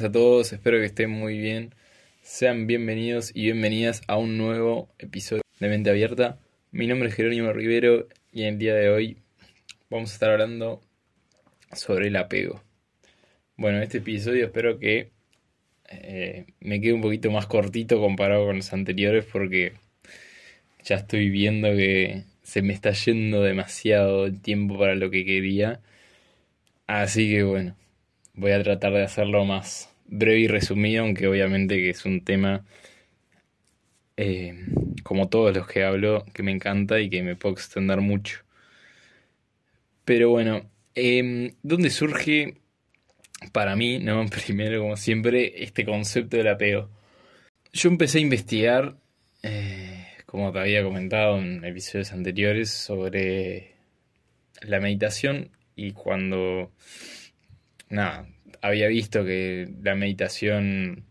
Buenas a todos, espero que estén muy bien. Sean bienvenidos y bienvenidas a un nuevo episodio de Mente Abierta. Mi nombre es Jerónimo Rivero y en el día de hoy vamos a estar hablando sobre el apego. Bueno, este episodio espero que eh, me quede un poquito más cortito comparado con los anteriores porque ya estoy viendo que se me está yendo demasiado el tiempo para lo que quería. Así que bueno, voy a tratar de hacerlo más breve y resumido, aunque obviamente que es un tema, eh, como todos los que hablo, que me encanta y que me puedo extender mucho. Pero bueno, eh, ¿dónde surge para mí, no? Primero, como siempre, este concepto del apego. Yo empecé a investigar, eh, como te había comentado en episodios anteriores, sobre la meditación y cuando, nada, había visto que la meditación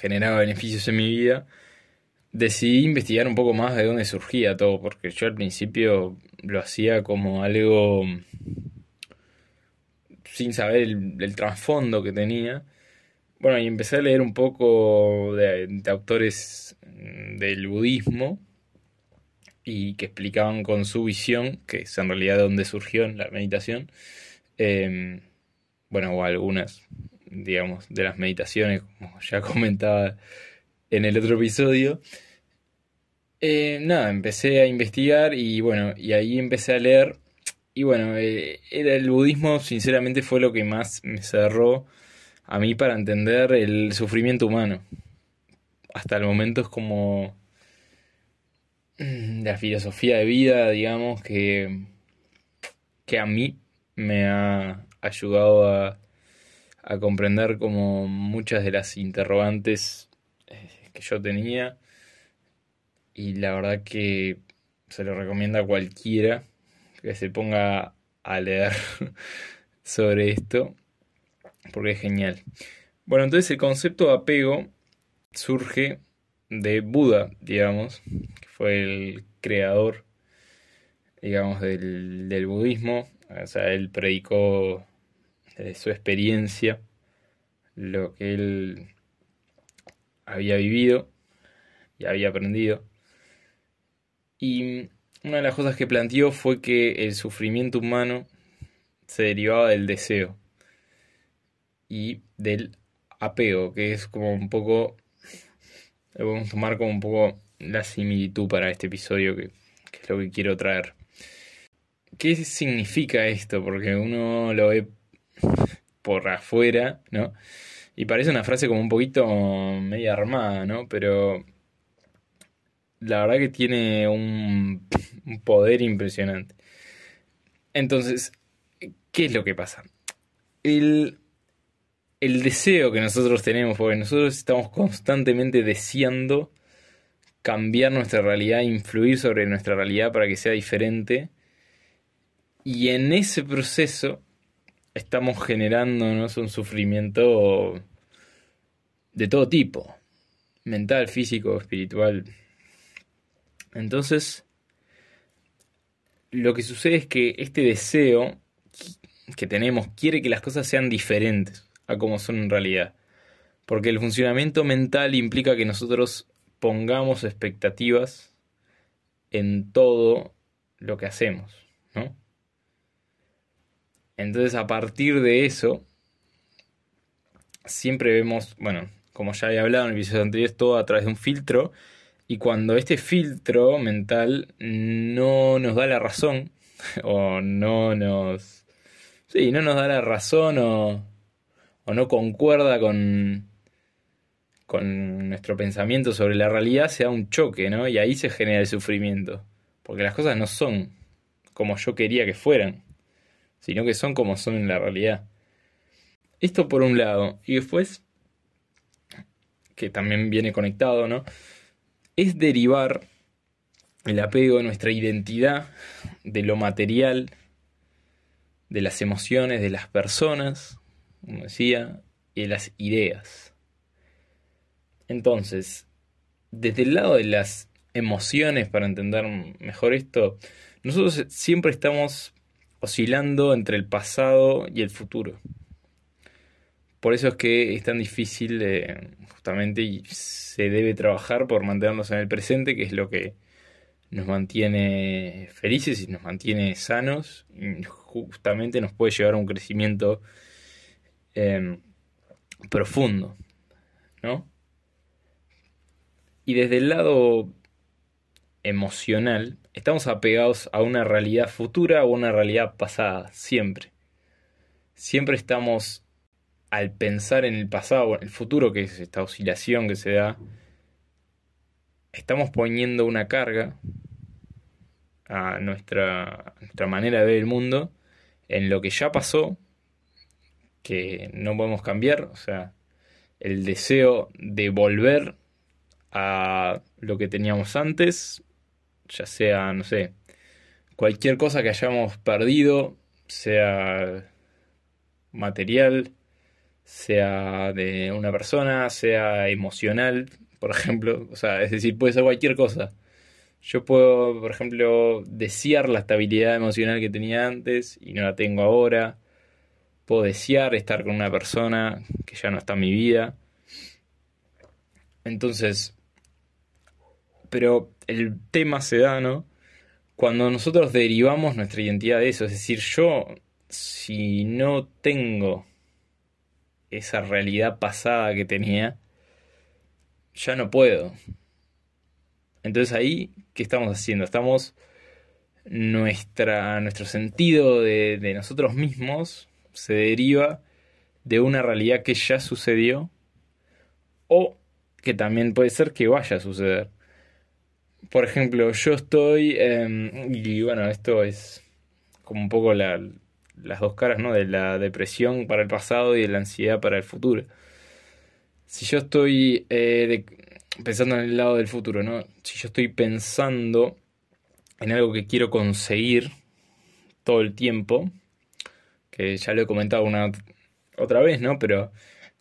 generaba beneficios en mi vida, decidí investigar un poco más de dónde surgía todo, porque yo al principio lo hacía como algo sin saber el, trasfondo que tenía. Bueno, y empecé a leer un poco de, autores del budismo y que explicaban con su visión, que es en realidad de dónde surgió la meditación, em, bueno, o algunas, digamos, de las meditaciones, como ya comentaba en el otro episodio. Eh, nada, empecé a investigar y bueno, y ahí empecé a leer. Y bueno, eh, el budismo sinceramente fue lo que más me cerró a mí para entender el sufrimiento humano. Hasta el momento es como mm, la filosofía de vida, digamos, que, que a mí me ha ayudado a, a comprender como muchas de las interrogantes eh, que yo tenía y la verdad que se lo recomienda a cualquiera que se ponga a leer sobre esto porque es genial. Bueno, entonces el concepto de apego surge de Buda, digamos, que fue el creador, digamos, del, del budismo. O sea, él predicó de su experiencia, lo que él había vivido y había aprendido. Y una de las cosas que planteó fue que el sufrimiento humano se derivaba del deseo y del apego, que es como un poco, lo podemos tomar como un poco la similitud para este episodio que, que es lo que quiero traer. ¿Qué significa esto? Porque uno lo ve por afuera, ¿no? Y parece una frase como un poquito media armada, ¿no? Pero la verdad que tiene un, poder impresionante. Entonces, ¿qué es lo que pasa? El, el deseo que nosotros tenemos, porque nosotros estamos constantemente deseando cambiar nuestra realidad, influir sobre nuestra realidad para que sea diferente. Y en ese proceso estamos generándonos un sufrimiento de todo tipo, mental, físico, espiritual. Entonces, lo que sucede es que este deseo que tenemos quiere que las cosas sean diferentes a como son en realidad. Porque el funcionamiento mental implica que nosotros pongamos expectativas en todo lo que hacemos. Entonces a partir de eso, siempre vemos, bueno, como ya he hablado en el episodio anterior, todo a través de un filtro. Y cuando este filtro mental no nos da la razón, o no nos... Sí, no nos da la razón o, o no concuerda con, con nuestro pensamiento sobre la realidad, se da un choque, ¿no? Y ahí se genera el sufrimiento. Porque las cosas no son como yo quería que fueran sino que son como son en la realidad. Esto por un lado. Y después, que también viene conectado, ¿no? Es derivar el apego nuestra identidad, de lo material, de las emociones, de las personas, como decía, y de las ideas. Entonces, desde el lado de las emociones, para entender mejor esto, nosotros siempre estamos oscilando entre el pasado y el futuro. Por eso es que es tan difícil justamente y se debe trabajar por mantenernos en el presente, que es lo que nos mantiene felices y nos mantiene sanos y justamente nos puede llevar a un crecimiento em, profundo, ¿no? Y desde el lado emocional, estamos apegados a una realidad futura o una realidad pasada, siempre. Siempre estamos, al pensar en el pasado o en el futuro, que es esta oscilación que se da, estamos poniendo una carga a nuestra, nuestra manera de ver el mundo en lo que ya pasó, que no podemos cambiar, o sea, el deseo de volver a lo que teníamos antes, ya sea, no sé, cualquier cosa que hayamos perdido, sea material, sea de una persona, sea emocional, por ejemplo, o sea, es decir, puede ser cualquier cosa. Yo puedo, por ejemplo, desear la estabilidad emocional que tenía antes y no la tengo ahora. Puedo desear estar con una persona que ya no está en mi vida. Entonces, pero el tema se da, ¿no? Cuando nosotros derivamos nuestra identidad de eso, es decir, yo, si no tengo esa realidad pasada que tenía, ya no puedo. Entonces ahí, ¿qué estamos haciendo? Estamos nuestra, nuestro sentido de, de nosotros mismos se deriva de una realidad que ya sucedió o que también puede ser que vaya a suceder por ejemplo, yo estoy, em, y bueno, esto es como un poco las dos caras, ¿no? De la depresión para el pasado y de la ansiedad para el futuro. Si yo estoy eh, pensando en el lado del futuro, ¿no? Si yo estoy pensando en algo que quiero conseguir todo el tiempo, que ya lo he comentado una otra vez, ¿no? Pero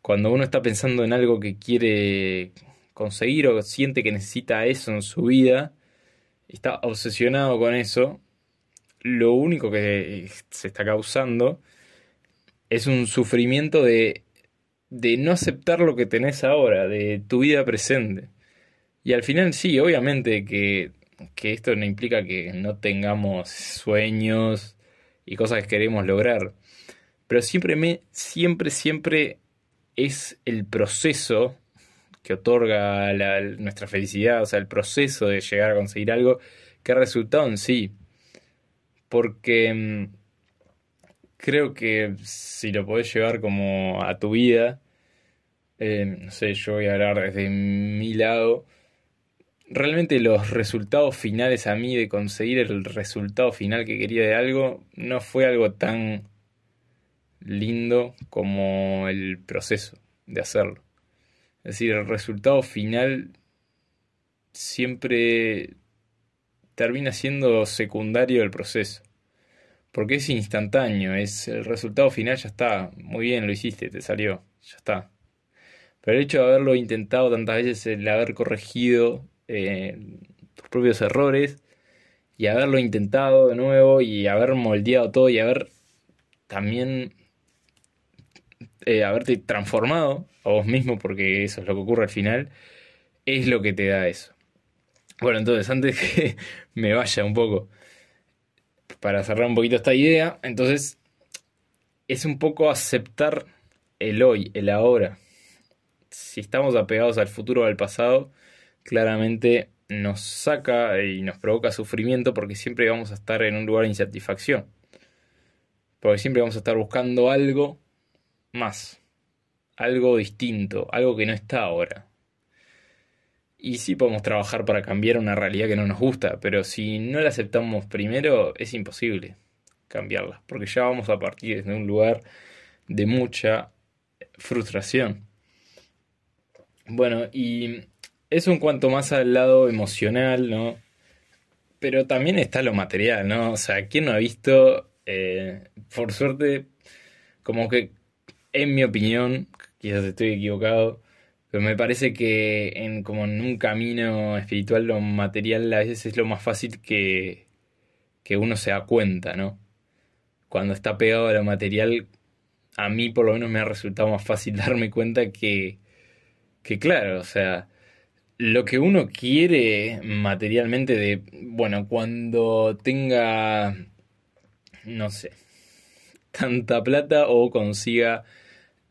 cuando uno está pensando en algo que quiere conseguir o siente que necesita eso en su vida, está obsesionado con eso, lo único que se está causando es un sufrimiento de, de no aceptar lo que tenés ahora, de tu vida presente. Y al final sí, obviamente que, que esto no implica que no tengamos sueños y cosas que queremos lograr. Pero siempre me, siempre, siempre es el proceso que otorga nuestra felicidad, o sea, el proceso de llegar a conseguir algo, que ha resultado en sí. Porque mm, creo que si lo podés llevar como a tu vida, eh, no sé, yo voy a hablar desde mi lado, realmente los resultados finales a mí de conseguir el resultado final que quería de algo no fue algo tan lindo como el proceso de hacerlo. Es decir, el resultado final siempre termina siendo secundario del proceso. Porque es instantáneo, es el resultado final ya está, muy bien, lo hiciste, te salió, ya está. Pero el hecho de haberlo intentado tantas veces, el haber corregido eh, tus propios errores y haberlo intentado de nuevo y haber moldeado todo y haber también eh, haberte transformado a vos mismo, porque eso es lo que ocurre al final, es lo que te da eso. Bueno, entonces, antes que me vaya un poco, para cerrar un poquito esta idea, entonces, es un poco aceptar el hoy, el ahora. Si estamos apegados al futuro o al pasado, claramente nos saca y nos provoca sufrimiento porque siempre vamos a estar en un lugar de insatisfacción. Porque siempre vamos a estar buscando algo más, algo distinto, algo que no está ahora. Y sí podemos trabajar para cambiar una realidad que no nos gusta, pero si no la aceptamos primero es imposible cambiarla, porque ya vamos a partir de un lugar de mucha frustración. Bueno, y eso en cuanto más al lado emocional, ¿no? Pero también está lo material, ¿no? O sea, ¿quién no ha visto, eh, por suerte, como que en mi opinión, quizás estoy equivocado, pero me parece que en como en un camino espiritual lo material a veces es lo más fácil que, que uno se da cuenta, ¿no? Cuando está pegado a lo material a mí por lo menos me ha resultado más fácil darme cuenta que, que claro, o sea, lo que uno quiere materialmente de, bueno, cuando tenga, no sé, tanta plata o consiga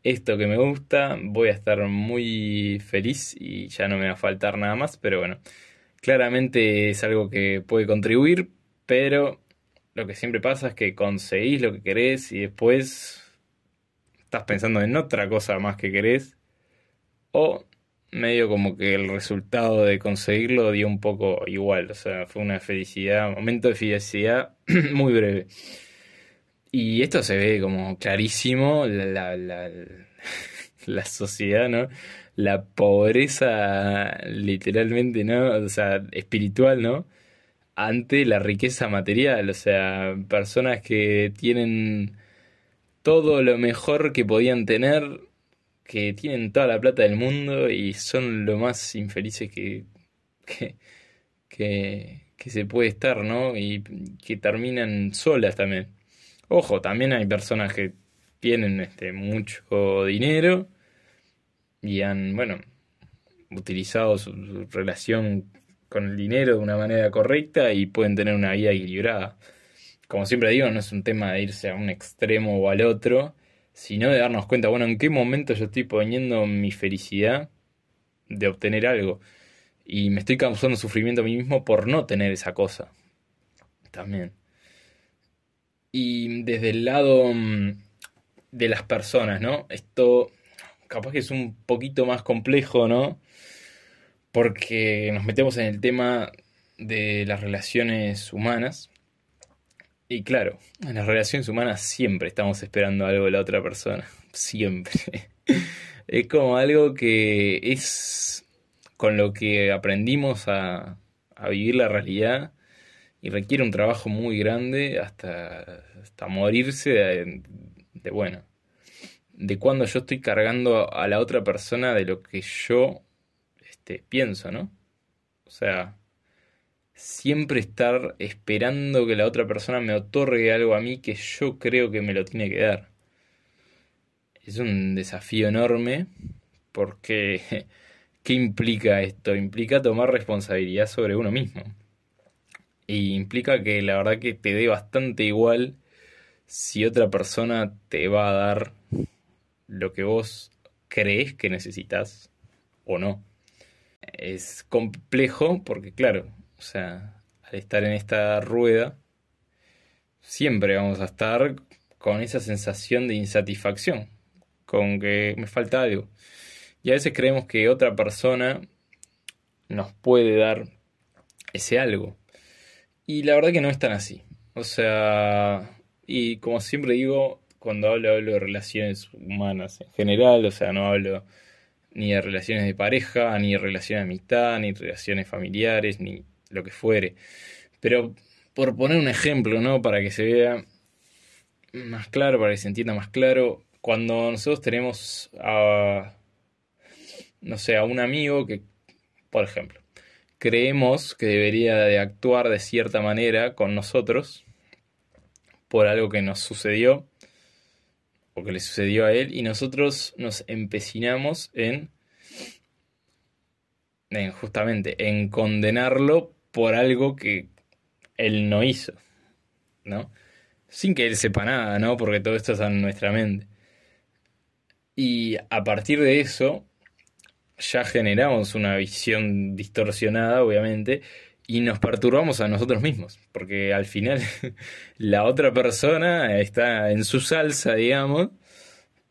esto que me gusta, voy a estar muy feliz y ya no me va a faltar nada más, pero bueno, claramente es algo que puede contribuir, pero lo que siempre pasa es que conseguís lo que querés y después estás pensando en otra cosa más que querés o medio como que el resultado de conseguirlo dio un poco igual, o sea, fue una felicidad, momento de felicidad muy breve. Y esto se ve como clarísimo, la, la, la, sociedad, ¿no? La pobreza literalmente, ¿no? O sea, espiritual, ¿no? Ante la riqueza material, o sea, personas que tienen todo lo mejor que podían tener, que tienen toda la plata del mundo y son lo más infelices que, que, que, que se puede estar, ¿no? Y que terminan solas también. Ojo, también hay personas que tienen este, mucho dinero y han, bueno, utilizado su, relación con el dinero de una manera correcta y pueden tener una vida equilibrada. Como siempre digo, no es un tema de irse a un extremo o al otro, sino de darnos cuenta, bueno, en qué momento yo estoy poniendo mi felicidad de obtener algo y me estoy causando sufrimiento a mí mismo por no tener esa cosa. También. Y desde el lado mm, de las personas, ¿no? Esto capaz que es un poquito más complejo, ¿no? Porque nos metemos en el tema de las relaciones humanas. Y claro, en las relaciones humanas siempre estamos esperando algo de la otra persona. Siempre. es como algo que es con lo que aprendimos a, a vivir la realidad y requiere un trabajo muy grande hasta, hasta morirse de, bueno, de cuando yo estoy cargando a la otra persona de lo que yo este, pienso, ¿no? O sea, siempre estar esperando que la otra persona me otorgue algo a mí que yo creo que me lo tiene que dar. Es un desafío enorme porque ¿qué implica esto? Implica tomar responsabilidad sobre uno mismo. Y implica que la verdad que te dé bastante igual si otra persona te va a dar lo que vos crees que necesitas o no. Es complejo porque, claro, o sea, al estar en esta rueda, siempre vamos a estar con esa sensación de insatisfacción, con que me falta algo. Y a veces creemos que otra persona nos puede dar ese algo. Y la verdad que no es tan así. O sea, y como siempre digo, cuando hablo, hablo de relaciones humanas en general, o sea, no hablo ni de relaciones de pareja, ni de relaciones de amistad, ni de relaciones familiares, ni lo que fuere. Pero por poner un ejemplo, ¿no? Para que se vea más claro, para que se entienda más claro, cuando nosotros tenemos a, no sé, a un amigo que, por ejemplo, creemos que debería de actuar de cierta manera con nosotros por algo que nos sucedió o que le sucedió a él y nosotros nos empecinamos en, en justamente en condenarlo por algo que él no hizo, ¿no? Sin que él sepa nada, ¿no? Porque todo esto está en nuestra mente. Y a partir de eso, ya generamos una visión distorsionada, obviamente, y nos perturbamos a nosotros mismos, porque al final la otra persona está en su salsa, digamos,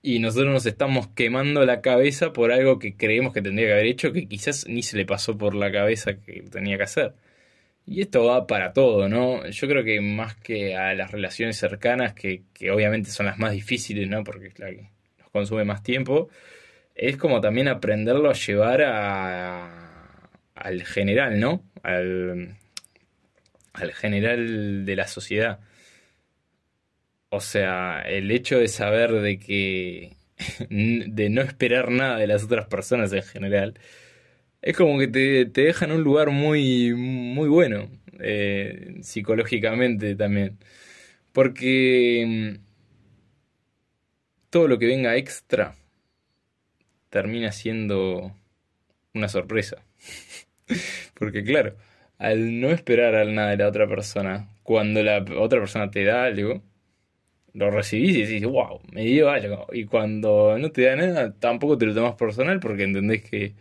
y nosotros nos estamos quemando la cabeza por algo que creemos que tendría que haber hecho, que quizás ni se le pasó por la cabeza que tenía que hacer. Y esto va para todo, ¿no? Yo creo que más que a las relaciones cercanas, que, que obviamente son las más difíciles, ¿no? Porque es la que nos consume más tiempo, es como también aprenderlo a llevar al general, ¿no? Al, al general de la sociedad. O sea, el hecho de saber de que. de no esperar nada de las otras personas en general. Es como que te, te deja en un lugar muy, muy bueno. Eh, psicológicamente también. Porque todo lo que venga extra termina siendo una sorpresa. Porque claro, al no esperar a nada de la otra persona, cuando la otra persona te da algo, lo recibís y decís, wow, me dio algo. Y cuando no te da nada, tampoco te lo tomas personal porque entendés que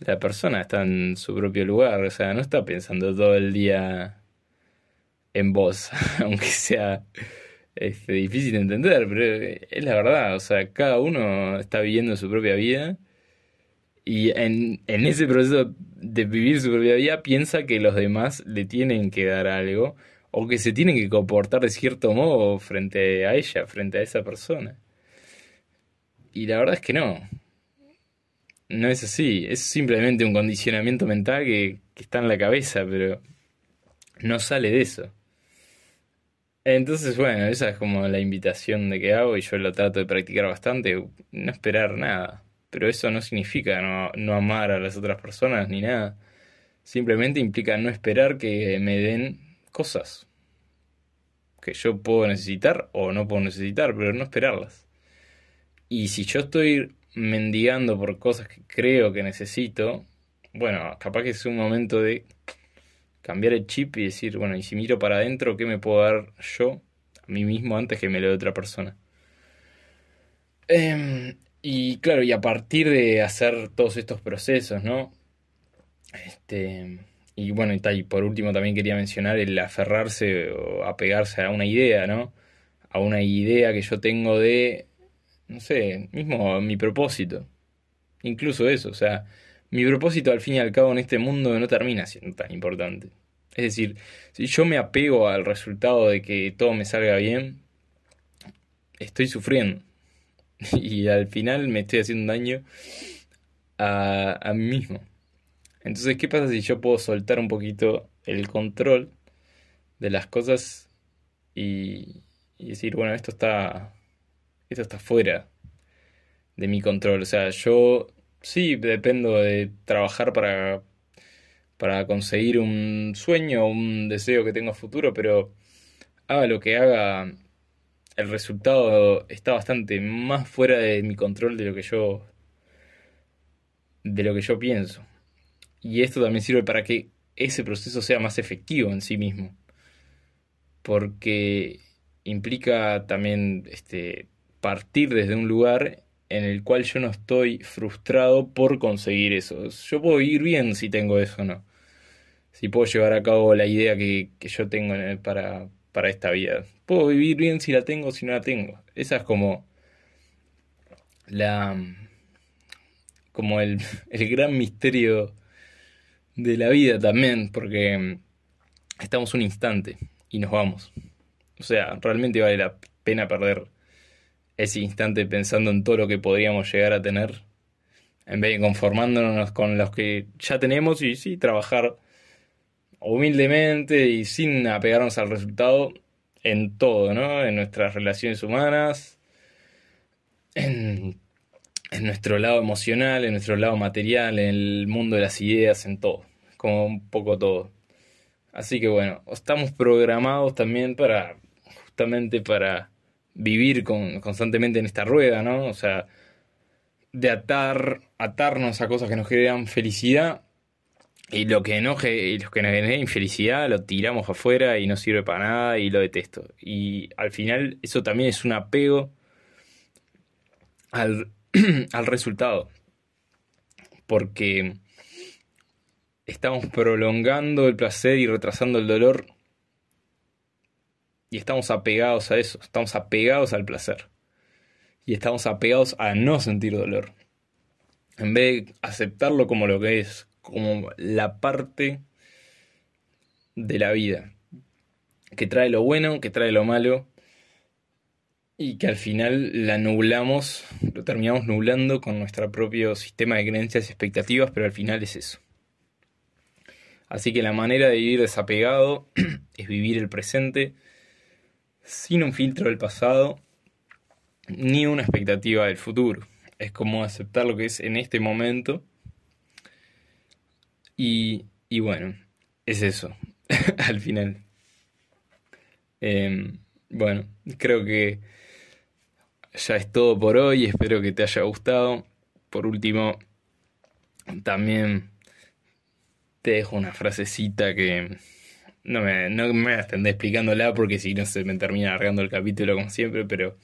la persona está en su propio lugar, o sea, no está pensando todo el día en vos, aunque sea este, difícil de entender, pero es la verdad, o sea, cada uno está viviendo su propia vida y en, en ese proceso de vivir su propia vida piensa que los demás le tienen que dar algo o que se tienen que comportar de cierto modo frente a ella, frente a esa persona. Y la verdad es que no. No es así, es simplemente un condicionamiento mental que, que está en la cabeza, pero no sale de eso. Entonces, bueno, esa es como la invitación de que hago y yo lo trato de practicar bastante, no esperar nada. Pero eso no significa no, no amar a las otras personas ni nada. Simplemente implica no esperar que me den cosas que yo puedo necesitar o no puedo necesitar, pero no esperarlas. Y si yo estoy mendigando por cosas que creo que necesito, bueno, capaz que es un momento de cambiar el chip y decir, bueno, y si miro para adentro, ¿qué me puedo dar yo a mí mismo antes que me lo dé otra persona? Em, y claro, y a partir de hacer todos estos procesos, ¿no? Este, y bueno, y, por último también quería mencionar el aferrarse o apegarse a una idea, ¿no? A una idea que yo tengo de, no sé, mismo mi propósito. Incluso eso, o sea, mi propósito al fin y al cabo en este mundo no termina siendo tan importante. Es decir, si yo me apego al resultado de que todo me salga bien, estoy sufriendo. Y al final me estoy haciendo daño a, a mí mismo. Entonces, ¿qué pasa si yo puedo soltar un poquito el control de las cosas y, y decir, bueno, esto está, esto está fuera de mi control? O sea, yo sí dependo de trabajar para, para conseguir un sueño, un deseo que tengo a futuro, pero haga lo que haga, el resultado está bastante más fuera de mi control de lo que yo de lo que yo pienso. Y esto también sirve para que ese proceso sea más efectivo en sí mismo. Porque implica también este, partir desde un lugar en el cual yo no estoy frustrado por conseguir eso. Yo puedo vivir bien si tengo eso o no. Si puedo llevar a cabo la idea que, que yo tengo para, para esta vida. Puedo vivir bien si la tengo o si no la tengo. Esa es como la como el, el gran misterio de la vida también, porque mm, estamos un instante y nos vamos. O sea, realmente vale la pena perder ese instante pensando en todo lo que podríamos llegar a tener, en vez de conformándonos con los que ya tenemos y sí, trabajar humildemente y sin apegarnos al resultado en todo, ¿no? En nuestras relaciones humanas, en nuestro lado emocional, en nuestro lado material, en el mundo de las ideas, en todo, como un poco todo. Así que bueno, estamos programados también para, justamente para vivir con, constantemente en esta rueda, ¿no? O sea, de atar, atarnos a cosas que nos generan felicidad y lo que enoje y los que nos genera infelicidad lo tiramos afuera y no sirve para nada y lo detesto. Y al final eso también es un apego al al resultado. Porque estamos prolongando el placer y retrasando el dolor. Y estamos apegados a eso, estamos apegados al placer. Y estamos apegados a no sentir dolor. En vez de aceptarlo como lo que es, como la parte de la vida. Que trae lo bueno, que trae lo malo, y que al final la nublamos, lo terminamos nublando con nuestro propio sistema de creencias y expectativas, pero al final es eso. Así que la manera de vivir desapegado es vivir el presente sin un filtro del pasado ni una expectativa del futuro. Es como aceptar lo que es en este momento. Y, bueno, es eso, al final. Em, bueno, creo que ya es todo por hoy. Espero que te haya gustado. Por último, también te dejo una frasecita que no me, no me extender explicándola porque si no se me termina alargando el capítulo como siempre, pero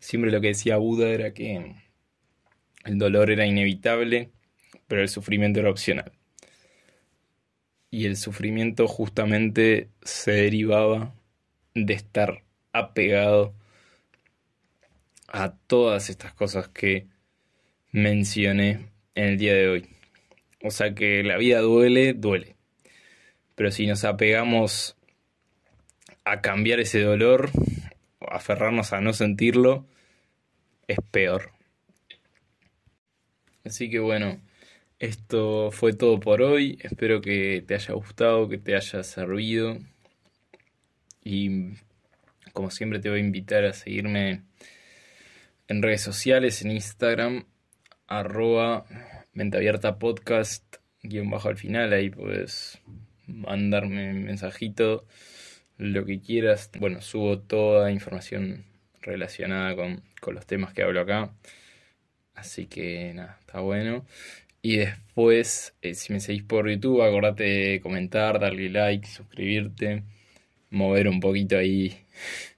siempre lo que decía Buda era que el dolor era inevitable, pero el sufrimiento era opcional. Y el sufrimiento justamente se derivaba de estar apegado a todas estas cosas que mencioné en el día de hoy. O sea que la vida duele, duele. Pero si nos apegamos a cambiar ese dolor, o aferrarnos a no sentirlo, es peor. Así que bueno, esto fue todo por hoy. Espero que te haya gustado, que te haya servido. Y como siempre te voy a invitar a seguirme en redes sociales, en Instagram, arroba abierta podcast, guion bajo al final, ahí puedes mandarme un mensajito, lo que quieras. Bueno, subo toda información relacionada con, los temas que hablo acá. Así que nada, está bueno. Y después, eh, si me seguís por YouTube, acordate de comentar, darle like, suscribirte, mover un poquito ahí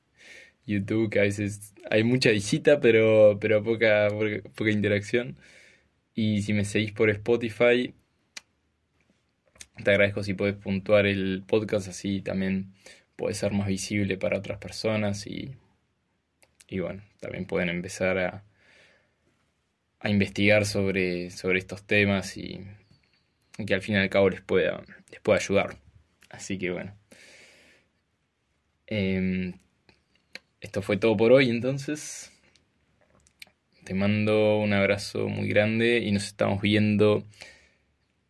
YouTube, que a veces hay mucha visita, pero, pero poca, poca interacción. Y si me seguís por Spotify, te agradezco si puedes puntuar el podcast, así también puede ser más visible para otras personas y, y bueno, también pueden empezar a, a investigar sobre, sobre estos temas y, que al fin y al cabo les pueda, les pueda ayudar. Así que bueno. Em, esto fue todo por hoy entonces. Te mando un abrazo muy grande y nos estamos viendo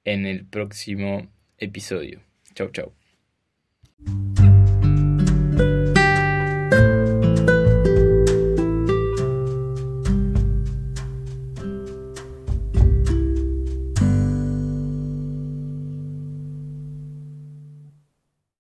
en el próximo episodio. Chau, chau.